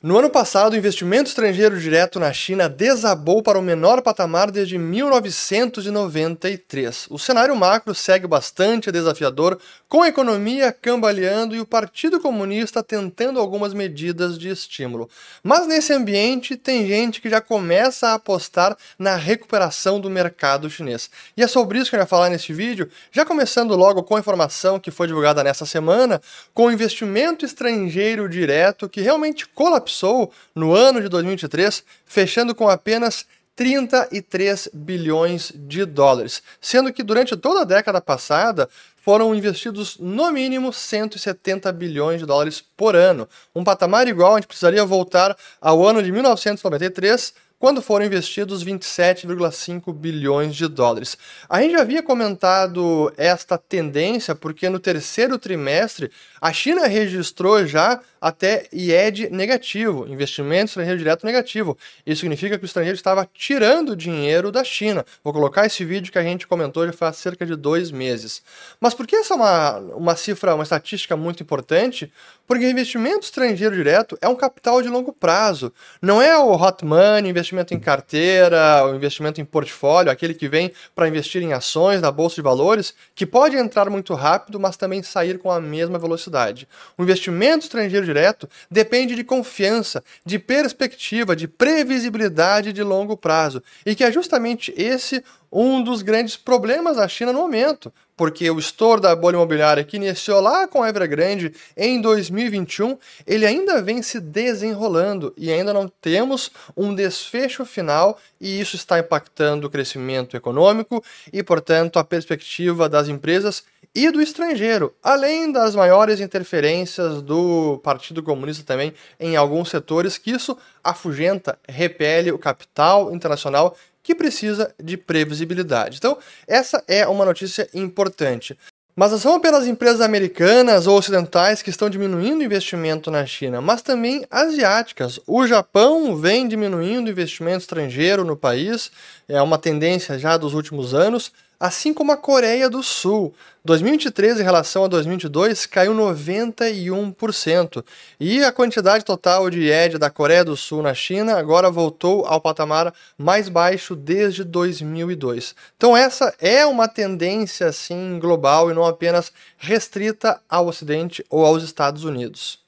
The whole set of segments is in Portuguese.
No ano passado, o investimento estrangeiro direto na China desabou para o menor patamar desde 1993. O cenário macro segue bastante desafiador, com a economia cambaleando e o Partido Comunista tentando algumas medidas de estímulo. Mas nesse ambiente, tem gente que já começa a apostar na recuperação do mercado chinês. E é sobre isso que eu ia falar nesse vídeo, já começando logo com a informação que foi divulgada nessa semana, com o investimento estrangeiro direto que realmente colapsou colapsou no ano de 2023, fechando com apenas 33 bilhões de dólares, sendo que durante toda a década passada foram investidos no mínimo 170 bilhões de dólares por ano, um patamar igual a gente precisaria voltar ao ano de 1993 quando foram investidos 27,5 bilhões de dólares. A gente já havia comentado esta tendência porque no terceiro trimestre a China registrou já até IED negativo, investimento estrangeiro direto negativo. Isso significa que o estrangeiro estava tirando dinheiro da China. Vou colocar esse vídeo que a gente comentou já faz cerca de dois meses. Mas por que essa é uma, uma cifra, uma estatística muito importante? Porque investimento estrangeiro direto é um capital de longo prazo. Não é o hot money, em carteira, o investimento em portfólio, aquele que vem para investir em ações na bolsa de valores, que pode entrar muito rápido, mas também sair com a mesma velocidade. O investimento estrangeiro direto depende de confiança, de perspectiva, de previsibilidade de longo prazo, e que é justamente esse um dos grandes problemas da China no momento, porque o estouro da bolha imobiliária que iniciou lá com a Evergrande em 2021, ele ainda vem se desenrolando e ainda não temos um desfecho final e isso está impactando o crescimento econômico e, portanto, a perspectiva das empresas e do estrangeiro, além das maiores interferências do Partido Comunista também em alguns setores, que isso afugenta, repele o capital internacional que precisa de previsibilidade. Então, essa é uma notícia importante. Mas não são apenas empresas americanas ou ocidentais que estão diminuindo o investimento na China, mas também asiáticas. O Japão vem diminuindo o investimento estrangeiro no país, é uma tendência já dos últimos anos assim como a Coreia do Sul. 2023 em relação a 2022 caiu 91%, e a quantidade total de IED da Coreia do Sul na China agora voltou ao patamar mais baixo desde 2002. Então essa é uma tendência assim global e não apenas restrita ao Ocidente ou aos Estados Unidos.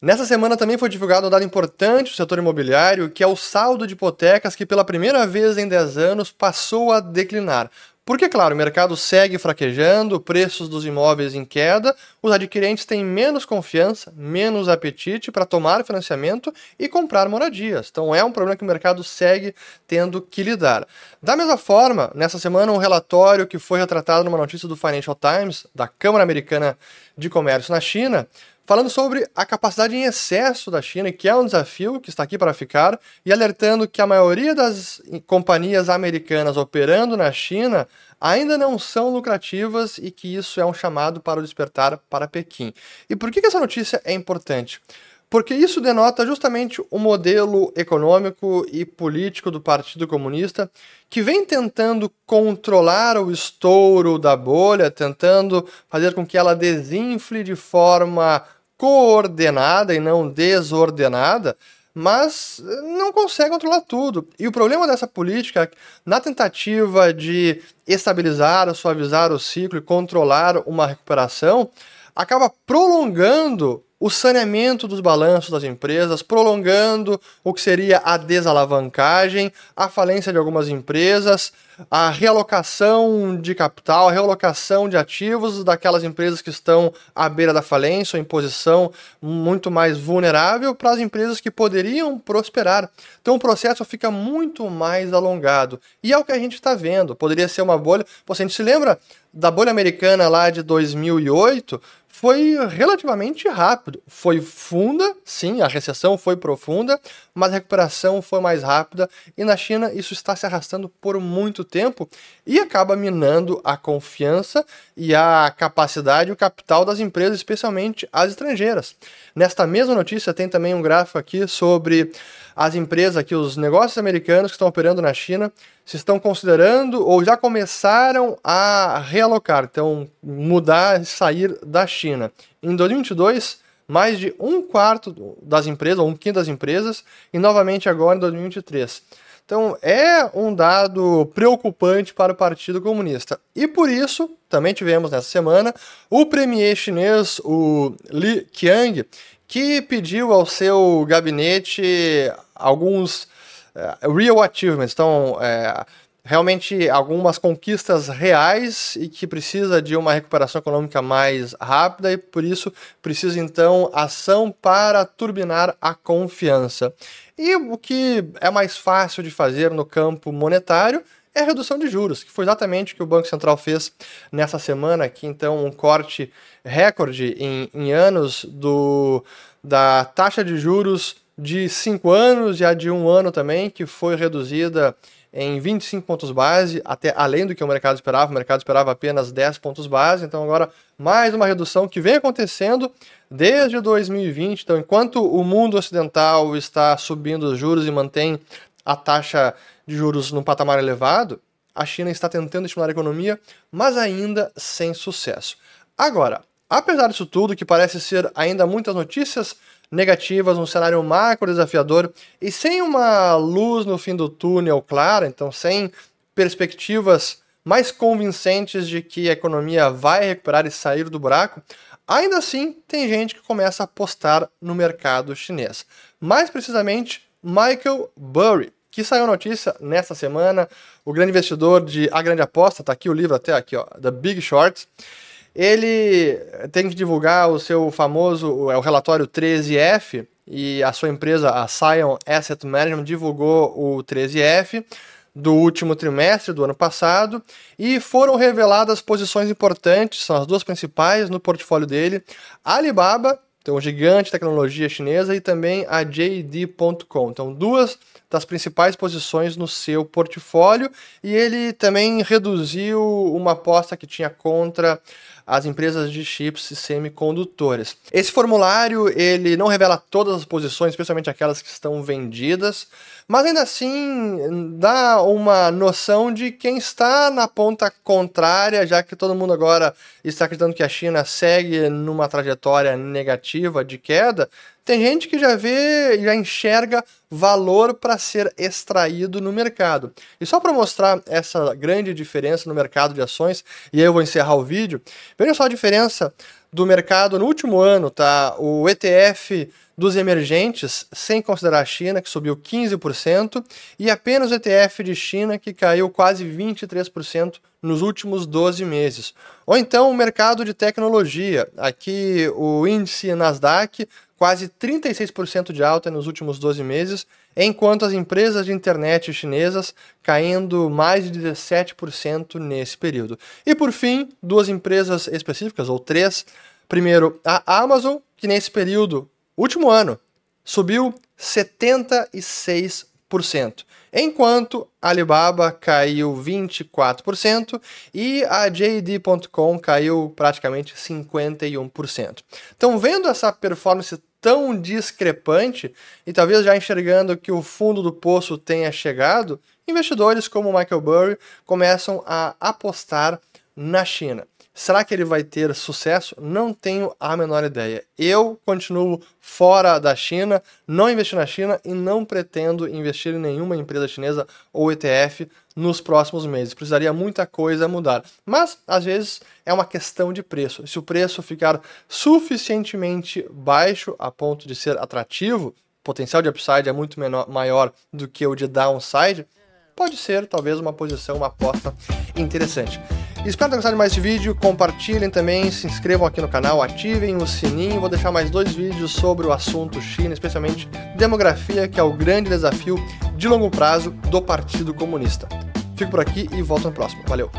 Nessa semana também foi divulgado um dado importante do setor imobiliário, que é o saldo de hipotecas que pela primeira vez em 10 anos passou a declinar. Porque, claro, o mercado segue fraquejando, preços dos imóveis em queda, os adquirentes têm menos confiança, menos apetite para tomar financiamento e comprar moradias. Então é um problema que o mercado segue tendo que lidar. Da mesma forma, nessa semana, um relatório que foi retratado numa notícia do Financial Times, da Câmara Americana de Comércio na China, falando sobre a capacidade em excesso da China, que é um desafio que está aqui para ficar, e alertando que a maioria das companhias americanas operando na China ainda não são lucrativas e que isso é um chamado para o despertar para Pequim. E por que, essa notícia é importante? Porque isso denota justamente o modelo econômico e político do Partido Comunista, que vem tentando controlar o estouro da bolha, tentando fazer com que ela desinfle de forma coordenada e não desordenada, mas não consegue controlar tudo. E o problema dessa política, na tentativa de estabilizar, suavizar o ciclo e controlar uma recuperação, acaba prolongando o saneamento dos balanços das empresas, prolongando o que seria a desalavancagem, a falência de algumas empresas, a realocação de capital, a realocação de ativos daquelas empresas que estão à beira da falência ou em posição muito mais vulnerável para as empresas que poderiam prosperar. Então o processo fica muito mais alongado. E é o que a gente está vendo. Poderia ser uma bolha. Você a gente se lembra da bolha americana lá de 2008? Foi relativamente rápido. Foi funda, sim, a recessão foi profunda, mas a recuperação foi mais rápida e na China isso está se arrastando por muito tempo e acaba minando a confiança e a capacidade e o capital das empresas, especialmente as estrangeiras. Nesta mesma notícia tem também um gráfico aqui sobre as empresas aqui, os negócios americanos que estão operando na China, se estão considerando ou já começaram a realocar, então mudar, sair da China. Em 2022, mais de um quarto das empresas, ou um quinto das empresas, e novamente agora em 2023. Então é um dado preocupante para o Partido Comunista. E por isso, também tivemos nessa semana o premier chinês, o Li Qiang, que pediu ao seu gabinete alguns uh, real achievements, então é, realmente algumas conquistas reais e que precisa de uma recuperação econômica mais rápida e por isso precisa então ação para turbinar a confiança. E o que é mais fácil de fazer no campo monetário é a redução de juros, que foi exatamente o que o Banco Central fez nessa semana, aqui então um corte recorde em, em anos do, da taxa de juros de 5 anos e a de um ano também, que foi reduzida em 25 pontos base, até além do que o mercado esperava. O mercado esperava apenas 10 pontos base, então agora mais uma redução que vem acontecendo desde 2020. Então, enquanto o mundo ocidental está subindo os juros e mantém a taxa de juros num patamar elevado, a China está tentando estimular a economia, mas ainda sem sucesso. Agora, apesar disso tudo, que parece ser ainda muitas notícias negativas, um cenário macro desafiador e sem uma luz no fim do túnel clara, então sem perspectivas mais convincentes de que a economia vai recuperar e sair do buraco, ainda assim tem gente que começa a apostar no mercado chinês. Mais precisamente, Michael Burry, que saiu notícia nesta semana, o grande investidor de A Grande Aposta, tá aqui o livro até aqui, ó, The Big Short. Ele tem que divulgar o seu famoso, é o relatório 13F, e a sua empresa, a Sion Asset Management, divulgou o 13F do último trimestre do ano passado e foram reveladas posições importantes, são as duas principais no portfólio dele, Alibaba, então o gigante tecnologia chinesa, e também a JD.com. Então duas das principais posições no seu portfólio e ele também reduziu uma aposta que tinha contra as empresas de chips e semicondutores. Esse formulário ele não revela todas as posições, especialmente aquelas que estão vendidas, mas ainda assim dá uma noção de quem está na ponta contrária, já que todo mundo agora está acreditando que a China segue numa trajetória negativa de queda. Tem gente que já vê, já enxerga valor para ser extraído no mercado. E só para mostrar essa grande diferença no mercado de ações, e aí eu vou encerrar o vídeo, veja só a diferença do mercado no último ano, tá? O ETF dos emergentes, sem considerar a China, que subiu 15%, e apenas o ETF de China, que caiu quase 23% nos últimos 12 meses. Ou então o mercado de tecnologia, aqui o índice Nasdaq quase 36% de alta nos últimos 12 meses, enquanto as empresas de internet chinesas caindo mais de 17% nesse período. E por fim, duas empresas específicas, ou três. Primeiro, a Amazon, que nesse período, último ano, subiu 76% enquanto Alibaba caiu 24% e a JD.com caiu praticamente 51%. Então, vendo essa performance tão discrepante e talvez já enxergando que o fundo do poço tenha chegado, investidores como Michael Burry começam a apostar na China. Será que ele vai ter sucesso? Não tenho a menor ideia. Eu continuo fora da China, não investi na China e não pretendo investir em nenhuma empresa chinesa ou ETF nos próximos meses. Precisaria muita coisa mudar. Mas, às vezes, é uma questão de preço. Se o preço ficar suficientemente baixo a ponto de ser atrativo, o potencial de upside é muito menor, maior do que o de downside, pode ser talvez uma posição, uma aposta interessante. Espero ter gostado de mais esse vídeo, compartilhem também, se inscrevam aqui no canal, ativem o sininho, vou deixar mais dois vídeos sobre o assunto China, especialmente demografia, que é o grande desafio de longo prazo do Partido Comunista. Fico por aqui e volto no próximo. Valeu!